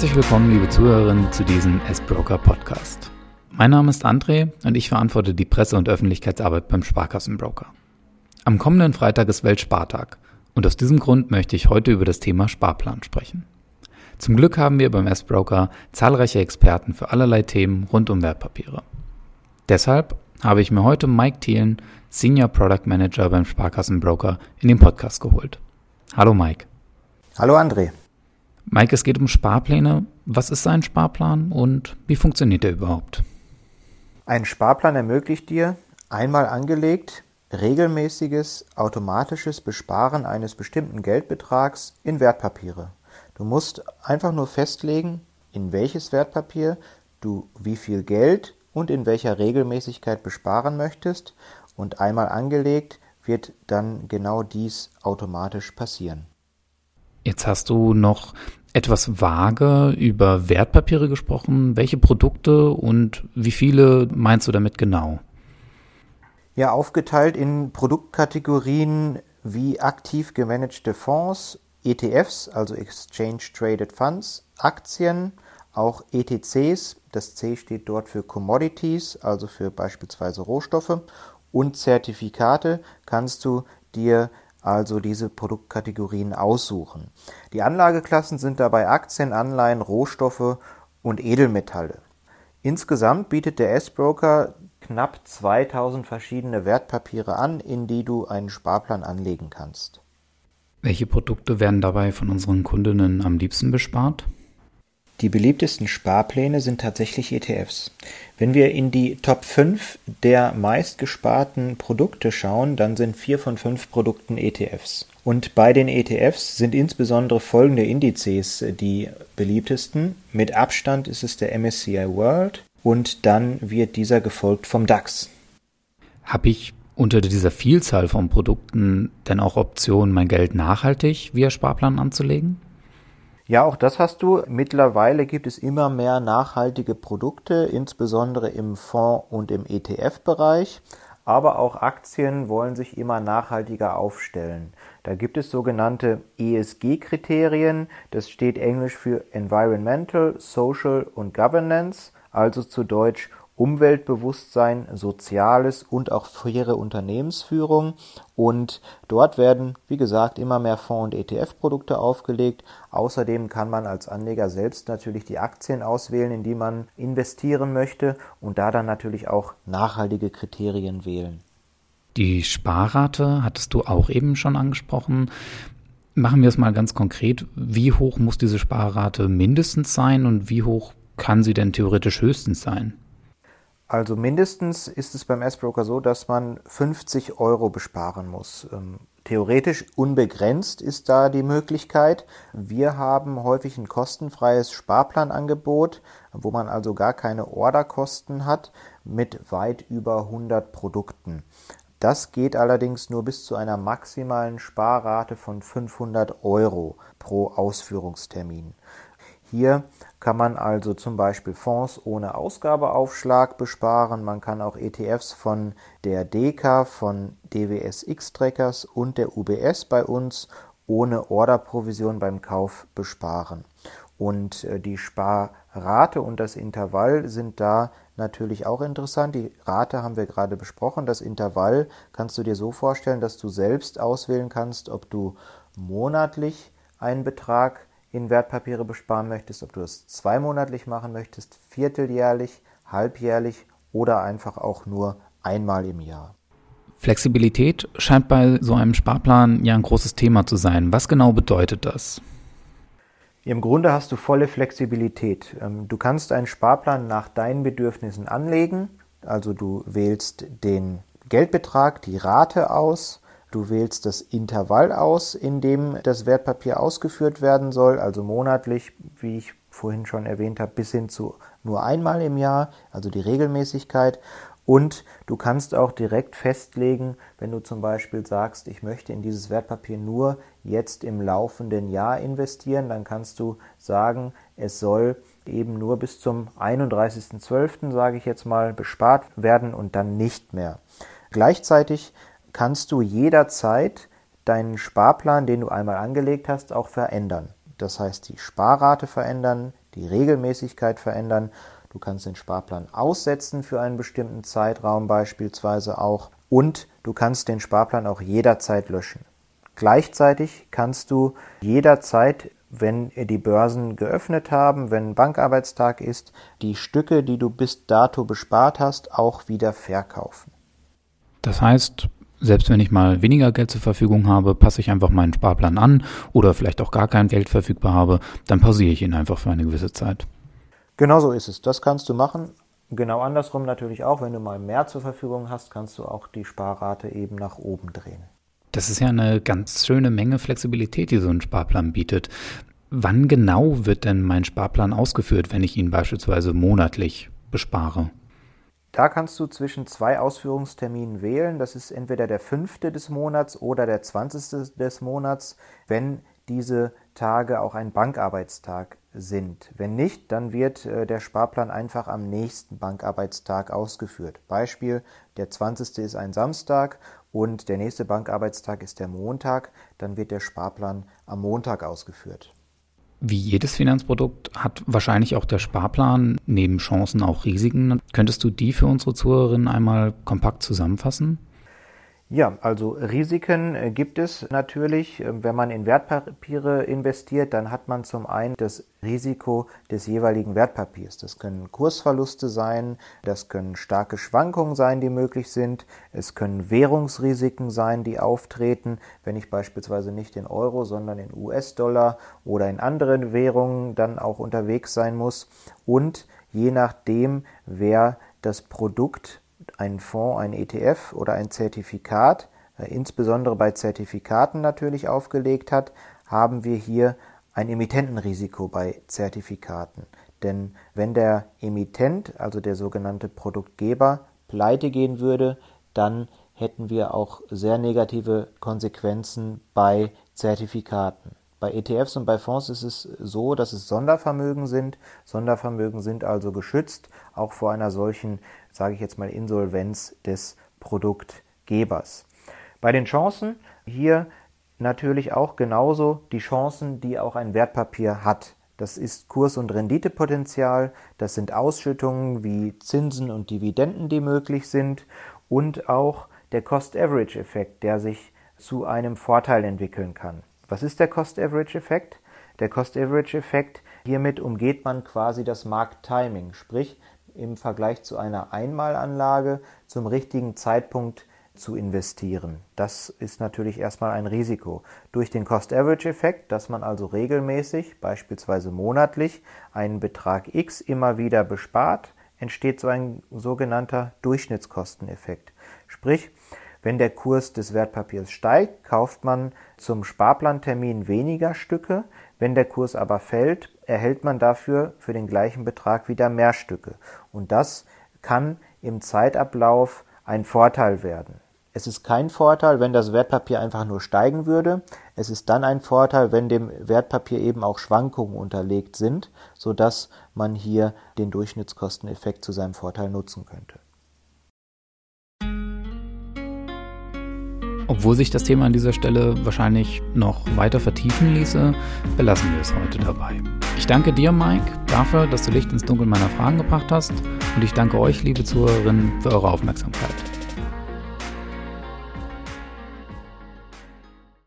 Herzlich willkommen, liebe Zuhörerinnen, zu diesem S-Broker Podcast. Mein Name ist André und ich verantworte die Presse- und Öffentlichkeitsarbeit beim Sparkassenbroker. Am kommenden Freitag ist Weltspartag und aus diesem Grund möchte ich heute über das Thema Sparplan sprechen. Zum Glück haben wir beim S-Broker zahlreiche Experten für allerlei Themen rund um Wertpapiere. Deshalb habe ich mir heute Mike Thielen, Senior Product Manager beim Sparkassenbroker, in den Podcast geholt. Hallo Mike. Hallo André. Mike, es geht um Sparpläne. Was ist ein Sparplan und wie funktioniert er überhaupt? Ein Sparplan ermöglicht dir, einmal angelegt, regelmäßiges, automatisches Besparen eines bestimmten Geldbetrags in Wertpapiere. Du musst einfach nur festlegen, in welches Wertpapier du wie viel Geld und in welcher Regelmäßigkeit besparen möchtest und einmal angelegt wird dann genau dies automatisch passieren. Jetzt hast du noch etwas vage über Wertpapiere gesprochen. Welche Produkte und wie viele meinst du damit genau? Ja, aufgeteilt in Produktkategorien wie aktiv gemanagte Fonds, ETFs, also Exchange Traded Funds, Aktien, auch ETCs, das C steht dort für Commodities, also für beispielsweise Rohstoffe, und Zertifikate kannst du dir also diese Produktkategorien aussuchen. Die Anlageklassen sind dabei Aktien, Anleihen, Rohstoffe und Edelmetalle. Insgesamt bietet der S-Broker knapp 2000 verschiedene Wertpapiere an, in die du einen Sparplan anlegen kannst. Welche Produkte werden dabei von unseren Kundinnen am liebsten bespart? Die beliebtesten Sparpläne sind tatsächlich ETFs. Wenn wir in die Top 5 der meistgesparten Produkte schauen, dann sind vier von fünf Produkten ETFs. Und bei den ETFs sind insbesondere folgende Indizes die beliebtesten. Mit Abstand ist es der MSCI World und dann wird dieser gefolgt vom DAX. Habe ich unter dieser Vielzahl von Produkten denn auch Optionen, mein Geld nachhaltig via Sparplan anzulegen? Ja, auch das hast du. Mittlerweile gibt es immer mehr nachhaltige Produkte, insbesondere im Fonds- und im ETF-Bereich. Aber auch Aktien wollen sich immer nachhaltiger aufstellen. Da gibt es sogenannte ESG-Kriterien. Das steht englisch für Environmental, Social und Governance, also zu Deutsch Umweltbewusstsein, Soziales und auch faire Unternehmensführung. Und dort werden, wie gesagt, immer mehr Fonds- und ETF-Produkte aufgelegt. Außerdem kann man als Anleger selbst natürlich die Aktien auswählen, in die man investieren möchte und da dann natürlich auch nachhaltige Kriterien wählen. Die Sparrate hattest du auch eben schon angesprochen. Machen wir es mal ganz konkret. Wie hoch muss diese Sparrate mindestens sein und wie hoch kann sie denn theoretisch höchstens sein? Also mindestens ist es beim S-Broker so, dass man 50 Euro besparen muss. Ähm, theoretisch unbegrenzt ist da die Möglichkeit. Wir haben häufig ein kostenfreies Sparplanangebot, wo man also gar keine Orderkosten hat mit weit über 100 Produkten. Das geht allerdings nur bis zu einer maximalen Sparrate von 500 Euro pro Ausführungstermin. Hier kann man also zum Beispiel Fonds ohne Ausgabeaufschlag besparen. Man kann auch ETFs von der DK, von DWS X-Trackers und der UBS bei uns ohne Orderprovision beim Kauf besparen. Und äh, die Sparrate und das Intervall sind da natürlich auch interessant. Die Rate haben wir gerade besprochen. Das Intervall kannst du dir so vorstellen, dass du selbst auswählen kannst, ob du monatlich einen Betrag in Wertpapiere besparen möchtest, ob du das zweimonatlich machen möchtest, vierteljährlich, halbjährlich oder einfach auch nur einmal im Jahr. Flexibilität scheint bei so einem Sparplan ja ein großes Thema zu sein. Was genau bedeutet das? Im Grunde hast du volle Flexibilität. Ähm, du kannst einen Sparplan nach deinen Bedürfnissen anlegen. Also du wählst den Geldbetrag, die Rate aus Du wählst das Intervall aus, in dem das Wertpapier ausgeführt werden soll, also monatlich, wie ich vorhin schon erwähnt habe, bis hin zu nur einmal im Jahr, also die Regelmäßigkeit. Und du kannst auch direkt festlegen, wenn du zum Beispiel sagst, ich möchte in dieses Wertpapier nur jetzt im laufenden Jahr investieren, dann kannst du sagen, es soll eben nur bis zum 31.12., sage ich jetzt mal, bespart werden und dann nicht mehr. Gleichzeitig kannst du jederzeit deinen Sparplan, den du einmal angelegt hast, auch verändern. Das heißt, die Sparrate verändern, die Regelmäßigkeit verändern. Du kannst den Sparplan aussetzen für einen bestimmten Zeitraum beispielsweise auch und du kannst den Sparplan auch jederzeit löschen. Gleichzeitig kannst du jederzeit, wenn die Börsen geöffnet haben, wenn Bankarbeitstag ist, die Stücke, die du bis dato bespart hast, auch wieder verkaufen. Das heißt, selbst wenn ich mal weniger Geld zur Verfügung habe, passe ich einfach meinen Sparplan an oder vielleicht auch gar kein Geld verfügbar habe, dann pausiere ich ihn einfach für eine gewisse Zeit. Genau so ist es. Das kannst du machen. Genau andersrum natürlich auch. Wenn du mal mehr zur Verfügung hast, kannst du auch die Sparrate eben nach oben drehen. Das ist ja eine ganz schöne Menge Flexibilität, die so ein Sparplan bietet. Wann genau wird denn mein Sparplan ausgeführt, wenn ich ihn beispielsweise monatlich bespare? Da kannst du zwischen zwei Ausführungsterminen wählen. Das ist entweder der fünfte des Monats oder der zwanzigste des Monats, wenn diese Tage auch ein Bankarbeitstag sind. Wenn nicht, dann wird äh, der Sparplan einfach am nächsten Bankarbeitstag ausgeführt. Beispiel, der 20. ist ein Samstag und der nächste Bankarbeitstag ist der Montag, dann wird der Sparplan am Montag ausgeführt. Wie jedes Finanzprodukt hat wahrscheinlich auch der Sparplan neben Chancen auch Risiken. Könntest du die für unsere Zuhörerinnen einmal kompakt zusammenfassen? Ja, also Risiken äh, gibt es natürlich. Ähm, wenn man in Wertpapiere investiert, dann hat man zum einen das Risiko des jeweiligen Wertpapiers. Das können Kursverluste sein, das können starke Schwankungen sein, die möglich sind, es können Währungsrisiken sein, die auftreten, wenn ich beispielsweise nicht in Euro, sondern in US-Dollar oder in anderen Währungen dann auch unterwegs sein muss. Und je nachdem, wer das Produkt einen Fonds, ein ETF oder ein Zertifikat, äh, insbesondere bei Zertifikaten natürlich aufgelegt hat, haben wir hier ein Emittentenrisiko bei Zertifikaten. Denn wenn der Emittent, also der sogenannte Produktgeber, pleite gehen würde, dann hätten wir auch sehr negative Konsequenzen bei Zertifikaten. Bei ETFs und bei Fonds ist es so, dass es Sondervermögen sind. Sondervermögen sind also geschützt, auch vor einer solchen, sage ich jetzt mal, Insolvenz des Produktgebers. Bei den Chancen hier natürlich auch genauso die Chancen, die auch ein Wertpapier hat. Das ist Kurs- und Renditepotenzial, das sind Ausschüttungen wie Zinsen und Dividenden, die möglich sind und auch der Cost-Average-Effekt, der sich zu einem Vorteil entwickeln kann. Was ist der Cost-Average-Effekt? Der Cost-Average-Effekt, hiermit umgeht man quasi das Markttiming, sprich im Vergleich zu einer Einmalanlage zum richtigen Zeitpunkt zu investieren. Das ist natürlich erstmal ein Risiko. Durch den Cost-Average-Effekt, dass man also regelmäßig, beispielsweise monatlich, einen Betrag X immer wieder bespart, entsteht so ein sogenannter Durchschnittskosteneffekt. Sprich, wenn der Kurs des Wertpapiers steigt, kauft man zum Sparplantermin weniger Stücke. Wenn der Kurs aber fällt, erhält man dafür für den gleichen Betrag wieder mehr Stücke. Und das kann im Zeitablauf ein Vorteil werden. Es ist kein Vorteil, wenn das Wertpapier einfach nur steigen würde. Es ist dann ein Vorteil, wenn dem Wertpapier eben auch Schwankungen unterlegt sind, sodass man hier den Durchschnittskosteneffekt zu seinem Vorteil nutzen könnte. Obwohl sich das Thema an dieser Stelle wahrscheinlich noch weiter vertiefen ließe, belassen wir es heute dabei. Ich danke dir, Mike, dafür, dass du Licht ins Dunkel meiner Fragen gebracht hast und ich danke euch, liebe Zuhörerinnen, für eure Aufmerksamkeit.